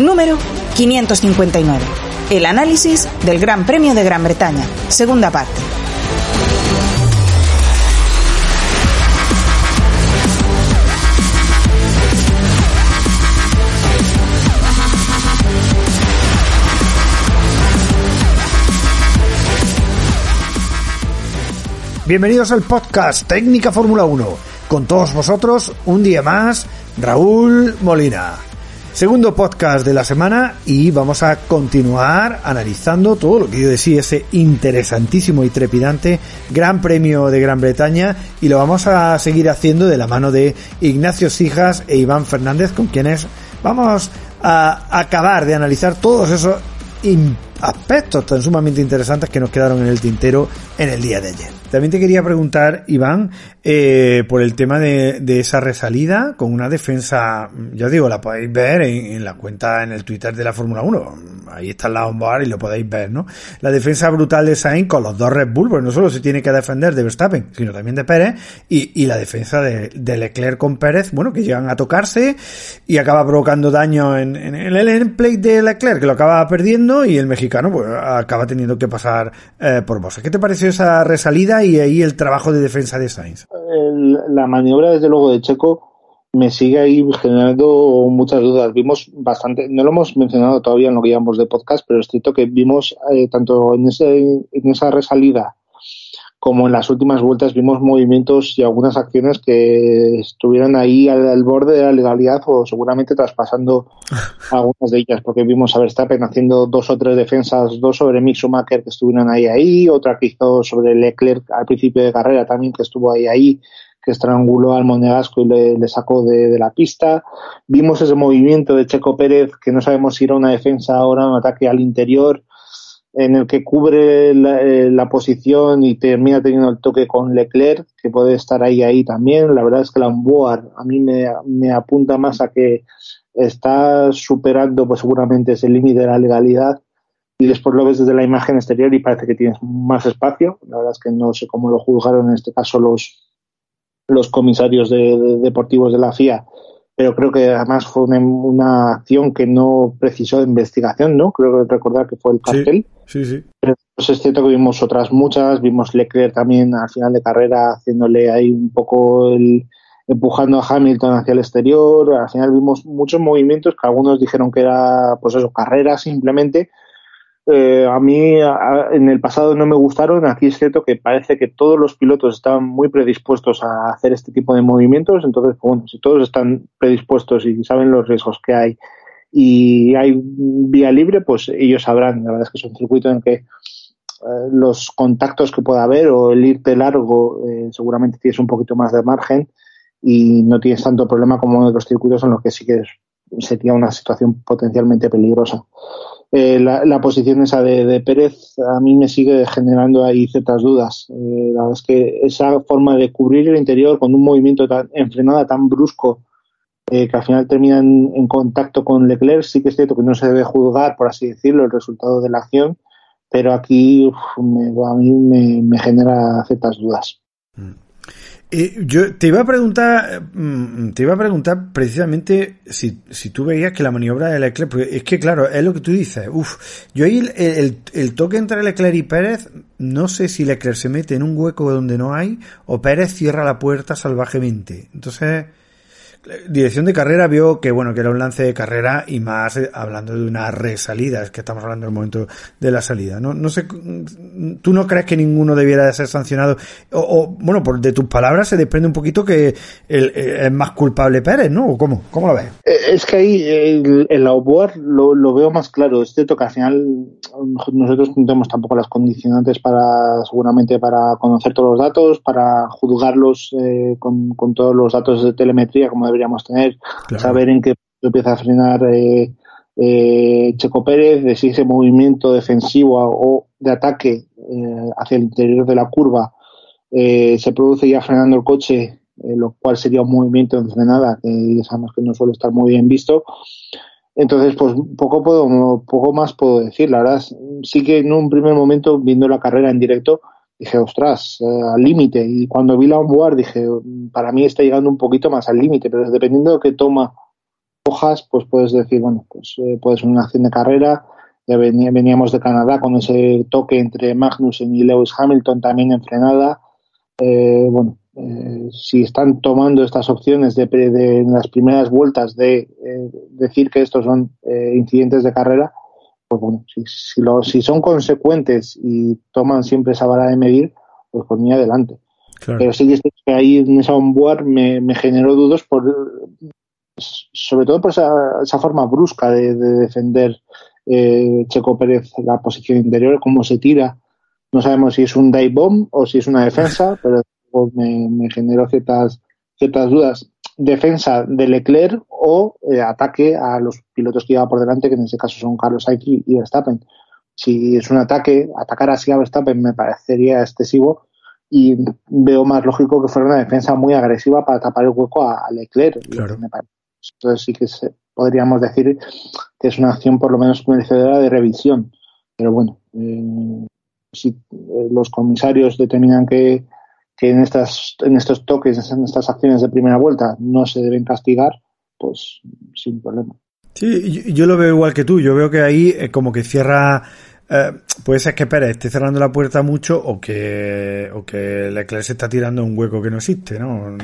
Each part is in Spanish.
número 559. El análisis del Gran Premio de Gran Bretaña. Segunda parte. Bienvenidos al podcast Técnica Fórmula 1. Con todos vosotros, un día más, Raúl Molina. Segundo podcast de la semana y vamos a continuar analizando todo lo que yo decía, ese interesantísimo y trepidante Gran Premio de Gran Bretaña y lo vamos a seguir haciendo de la mano de Ignacio Sijas e Iván Fernández con quienes vamos a acabar de analizar todos esos aspectos tan sumamente interesantes que nos quedaron en el tintero en el día de ayer. También te quería preguntar, Iván, eh, por el tema de, esa resalida con una defensa, ya digo, la podéis ver en, la cuenta, en el Twitter de la Fórmula 1. Ahí está la onboard y lo podéis ver, ¿no? La defensa brutal de Sainz con los dos Red Bull, pues no solo se tiene que defender de Verstappen, sino también de Pérez, y, la defensa de, de, Leclerc con Pérez, bueno, que llegan a tocarse y acaba provocando daño en, en, el endplate de Leclerc, que lo acaba perdiendo, y el mexicano, pues acaba teniendo que pasar eh, por vos. ¿Qué te pareció esa resalida y ahí el trabajo de defensa de Sainz? La maniobra, desde luego, de Checo me sigue ahí generando muchas dudas. Vimos bastante, no lo hemos mencionado todavía en lo que llamamos de podcast, pero es cierto que vimos eh, tanto en, ese, en esa resalida como en las últimas vueltas vimos movimientos y algunas acciones que estuvieran ahí al, al borde de la legalidad o seguramente traspasando algunas de ellas, porque vimos a Verstappen haciendo dos o tres defensas, dos sobre Mick Schumacher que estuvieron ahí ahí, otra que hizo sobre Leclerc al principio de carrera también que estuvo ahí ahí, que estranguló al Monegasco y le, le sacó de, de, la pista. Vimos ese movimiento de Checo Pérez que no sabemos si era una defensa o un ataque al interior en el que cubre la, eh, la, posición y termina teniendo el toque con Leclerc, que puede estar ahí ahí también. La verdad es que la onboard a mí me, me apunta más a que está superando pues seguramente ese límite de la legalidad y después lo ves desde la imagen exterior y parece que tienes más espacio. La verdad es que no sé cómo lo juzgaron en este caso los, los comisarios de, deportivos de la FIA pero creo que además fue una, una, acción que no precisó de investigación, ¿no? Creo que recordar que fue el cartel. Sí, sí. sí. Pero pues es cierto que vimos otras muchas, vimos Leclerc también al final de carrera haciéndole ahí un poco el empujando a Hamilton hacia el exterior, al final vimos muchos movimientos que algunos dijeron que era pues eso, carrera simplemente, eh, a mí en el pasado no me gustaron. Aquí es cierto que parece que todos los pilotos estaban muy predispuestos a hacer este tipo de movimientos. Entonces, bueno, si todos están predispuestos y saben los riesgos que hay y hay vía libre, pues ellos sabrán. La verdad es que es un circuito en que eh, los contactos que pueda haber o el irte largo, eh, seguramente tienes un poquito más de margen y no tienes tanto problema como en otros circuitos en los que sí que sería una situación potencialmente peligrosa eh, la, la, posición esa de, de, Pérez a mí me sigue generando ahí ciertas dudas. Eh, la verdad es que esa forma de cubrir el interior con un movimiento tan, en frenada tan brusco eh, que al final termina en, contacto con Leclerc, sí que es cierto que no se debe juzgar, por así decirlo, el resultado de la acción, pero aquí uf, me, a mí me, me, genera ciertas dudas. Mm. Eh, yo te iba a preguntar, te iba a preguntar precisamente si, si tú veías que la maniobra de Leclerc, porque es que claro, es lo que tú dices, uff, yo ahí el, el, el, toque entre Leclerc y Pérez, no sé si Leclerc se mete en un hueco donde no hay o Pérez cierra la puerta salvajemente. Entonces, dirección de carrera vio que bueno que era un lance de carrera y más eh, hablando de una resalida es que estamos hablando del momento de la salida no no sé tú no crees que ninguno debiera de ser sancionado o, bueno por de tus palabras se desprende un poquito que el, el, es más culpable Pérez no o cómo cómo lo ves es que ahí el, el outboard lo, lo veo más claro. Es cierto que al final nosotros no tenemos tampoco las condicionantes para seguramente para conocer todos los datos para juzgarlos eh, con, con todos los datos de telemetría como deberíamos tener, claro. saber en qué empieza a frenar eh, eh, Checo Pérez, de si ese movimiento defensivo o de ataque eh, hacia el interior de la curva eh, se produce ya frenando el coche, lo cual sería un movimiento de frenada que sabemos que no suele estar muy bien visto. Entonces, pues poco, puedo, poco más puedo decir. La verdad, sí que en un primer momento, viendo la carrera en directo, dije, ostras, al límite. Y cuando vi la onboard, dije, para mí está llegando un poquito más al límite, pero dependiendo de qué toma hojas, pues puedes decir, bueno, pues eh, puede ser una acción de carrera. Ya veníamos de Canadá con ese toque entre Magnussen y Lewis Hamilton también en frenada. Eh, bueno, eh, si están tomando estas opciones de, de en las primeras vueltas de decir que estos son incidentes de carrera, pues bueno, si, si, lo, si son consecuentes y toman siempre esa vara de medir, pues por mí adelante. Pero sí que ahí en esa onboard me, me generó dudas por sobre todo por esa, esa forma brusca de, defender eh, Checo Pérez la posición interior, cómo se tira. No sabemos si es un dive bomb o si es una defensa, pero me, generó ciertas, ciertas dudas. Defensa de Leclerc o eh, ataque a los pilotos que lleva por delante, que en este caso son Carlos Sainz y Verstappen. Si es un ataque, atacar así a Verstappen me parecería excesivo y veo más lógico que fuera una defensa muy agresiva para tapar el hueco a, Leclerc. Me parece entonces sí que podríamos decir que es una acción por lo menos merecedora de revisión. Pero bueno, eh, si eh, los comisarios determinan que, que en, estas, en estos toques, en estas acciones de primera vuelta no se deben castigar, pues sin problema. Sí, yo, lo veo igual que tú. Yo veo que ahí eh, como que cierra eh, puede ser que Pérez esté cerrando la puerta mucho o que, o que Leclerc se está tirando un hueco que no existe, ¿no?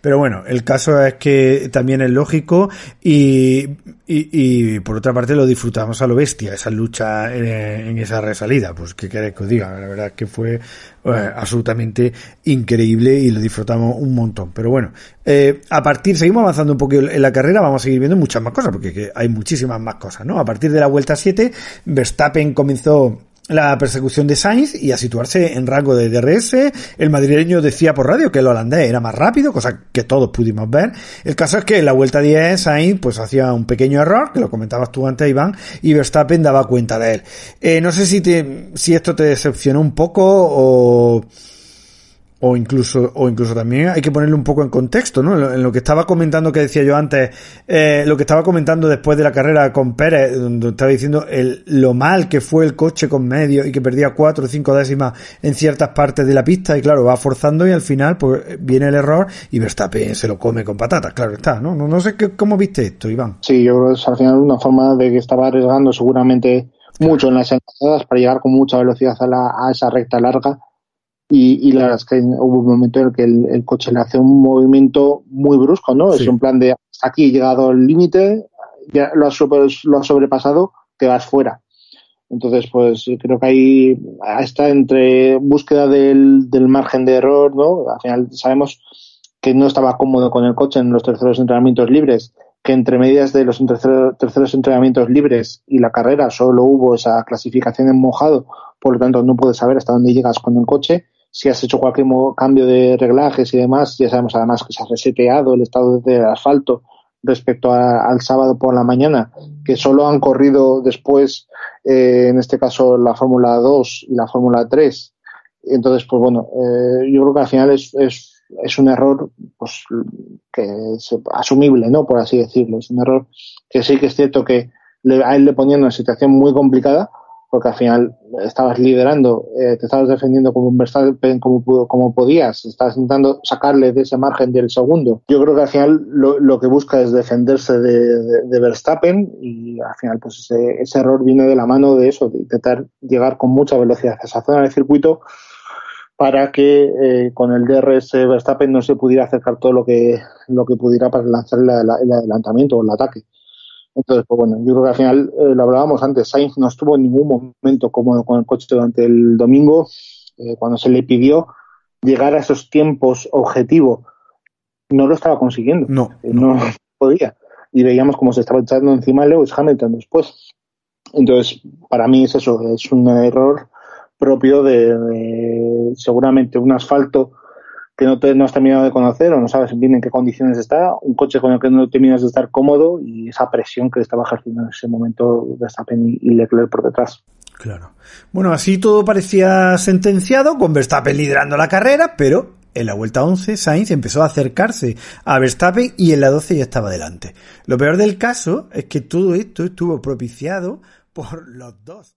Pero bueno, el caso es que también es lógico y, y, por otra parte lo disfrutamos a lo bestia, esa lucha en, esa resalida. Pues, ¿qué queréis que os diga? La verdad es que fue eh, absolutamente increíble y lo disfrutamos un montón. Pero bueno, eh, a partir, seguimos avanzando un poco en la carrera, vamos a seguir viendo muchas más cosas, porque hay muchísimas más cosas, ¿no? A partir de la vuelta 7, Verstappen comenzó la persecución de Sainz y a situarse en rango de DRS. El madrileño decía por radio que el holandés era más rápido, cosa que todos pudimos ver. El caso es que en la vuelta 10 Sainz pues hacía un pequeño error, que lo comentabas tú antes Iván, y Verstappen daba cuenta de él. Eh, no sé si te, si esto te decepcionó un poco o o incluso o incluso también hay que ponerlo un poco en contexto, ¿no? En lo, que estaba comentando que decía yo antes, eh, lo que estaba comentando después de la carrera con Pérez, donde estaba diciendo el, lo mal que fue el coche con medio y que perdía cuatro o cinco décimas en ciertas partes de la pista y claro, va forzando y al final pues viene el error y Verstappen se lo come con patatas, claro está, ¿no? No, sé qué, cómo viste esto, Iván. Sí, yo creo que es al final una forma de que estaba arriesgando seguramente mucho en las entradas para llegar con mucha velocidad a, la, a esa recta larga y, la verdad es que hubo un momento en el que el, coche le hace un movimiento muy brusco, ¿no? Es un plan de aquí he llegado el límite, ya lo has, lo has sobrepasado, te vas fuera. Entonces, pues creo que ahí está entre búsqueda del, del margen de error, ¿no? Al final sabemos que no estaba cómodo con el coche en los terceros entrenamientos libres, que entre medias de los terceros entrenamientos libres y la carrera solo hubo esa clasificación en mojado, por lo tanto no puedes saber hasta dónde llegas con el coche si has hecho cualquier cambio de reglajes y demás, ya sabemos además que se ha reseteado el estado del asfalto respecto al sábado por la mañana, que solo han corrido después, eh, en este caso, la Fórmula 2 y la Fórmula 3. Entonces, pues bueno, eh, yo creo que al final es, es, es un error pues que es asumible, ¿no? Por así decirlo. Es un error que sí que es cierto que le, a él le ponía una situación muy complicada, porque al final estabas liderando, eh, te estabas defendiendo como un Verstappen como, como podías, estabas intentando sacarle de ese margen del segundo. Yo creo que al final lo, lo que busca es defenderse de, Verstappen y al final pues ese, ese, error viene de la mano de eso, de intentar llegar con mucha velocidad a esa zona del circuito para que eh, con el DRS Verstappen no se pudiera acercar todo lo que, lo que pudiera para lanzar el, el adelantamiento o el ataque. Entonces, pues bueno, yo creo que al final, eh, lo hablábamos antes, Sainz no estuvo en ningún momento cómodo con el coche durante el domingo, eh, cuando se le pidió llegar a esos tiempos objetivo, no lo estaba consiguiendo. No, eh, no, podía. Y veíamos cómo se estaba echando encima Lewis Hamilton después. Entonces, para mí es eso, es un error propio de, de seguramente un asfalto que no, te, no has terminado de conocer o no sabes bien en qué condiciones está, un coche con el que no terminas de estar cómodo y esa presión que estaba ejerciendo en ese momento Verstappen y Leclerc por detrás. Claro. Bueno, así todo parecía sentenciado, con Verstappen liderando la carrera, pero en la vuelta 11 Sainz empezó a acercarse a Verstappen y en la 12 ya estaba delante. Lo peor del caso es que todo esto estuvo propiciado por los dos.